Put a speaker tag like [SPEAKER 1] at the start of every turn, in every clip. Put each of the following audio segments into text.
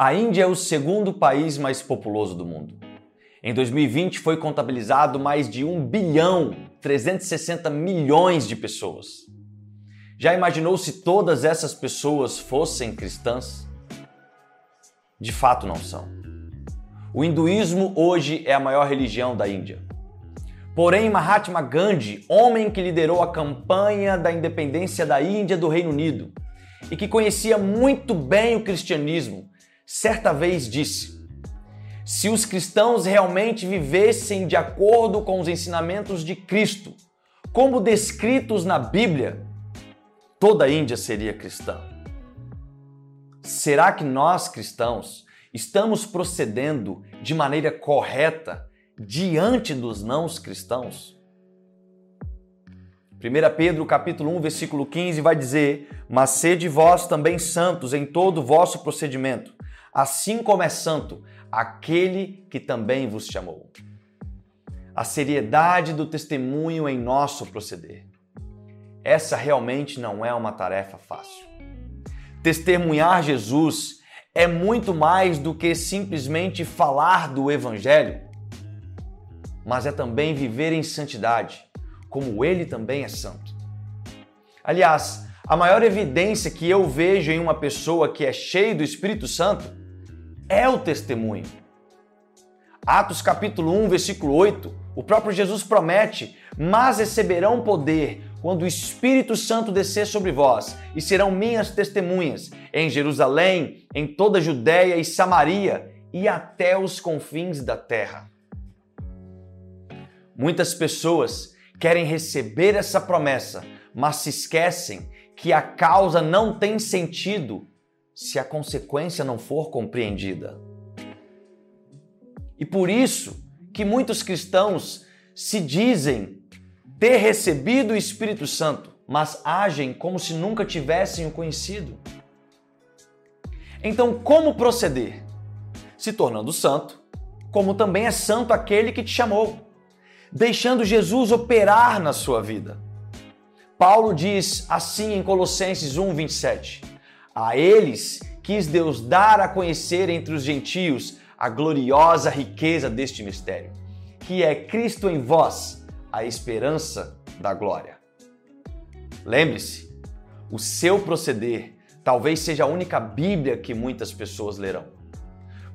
[SPEAKER 1] A Índia é o segundo país mais populoso do mundo. Em 2020 foi contabilizado mais de 1 bilhão 360 milhões de pessoas. Já imaginou se todas essas pessoas fossem cristãs? De fato não são. O hinduísmo hoje é a maior religião da Índia. Porém, Mahatma Gandhi, homem que liderou a campanha da independência da Índia do Reino Unido e que conhecia muito bem o cristianismo, certa vez disse: se os cristãos realmente vivessem de acordo com os ensinamentos de Cristo, como descritos na Bíblia, toda a Índia seria cristã. Será que nós cristãos estamos procedendo de maneira correta diante dos não cristãos? 1 Pedro capítulo 1, versículo 15 vai dizer: "Mas sede vós também santos em todo vosso procedimento, assim como é santo aquele que também vos chamou. A seriedade do testemunho em nosso proceder. Essa realmente não é uma tarefa fácil. Testemunhar Jesus é muito mais do que simplesmente falar do Evangelho, mas é também viver em santidade, como ele também é santo. Aliás, a maior evidência que eu vejo em uma pessoa que é cheia do Espírito Santo é o testemunho. Atos capítulo 1, versículo 8, o próprio Jesus promete: "Mas receberão poder quando o Espírito Santo descer sobre vós, e serão minhas testemunhas em Jerusalém, em toda a Judéia e Samaria e até os confins da terra." Muitas pessoas querem receber essa promessa, mas se esquecem que a causa não tem sentido se a consequência não for compreendida. E por isso que muitos cristãos se dizem ter recebido o Espírito Santo, mas agem como se nunca tivessem o conhecido. Então, como proceder? Se tornando santo, como também é santo aquele que te chamou, deixando Jesus operar na sua vida. Paulo diz assim em Colossenses 1:27: a eles quis Deus dar a conhecer entre os gentios a gloriosa riqueza deste mistério, que é Cristo em vós, a esperança da glória. Lembre-se, o seu proceder talvez seja a única Bíblia que muitas pessoas lerão.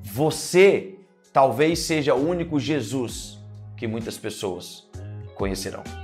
[SPEAKER 1] Você talvez seja o único Jesus que muitas pessoas conhecerão.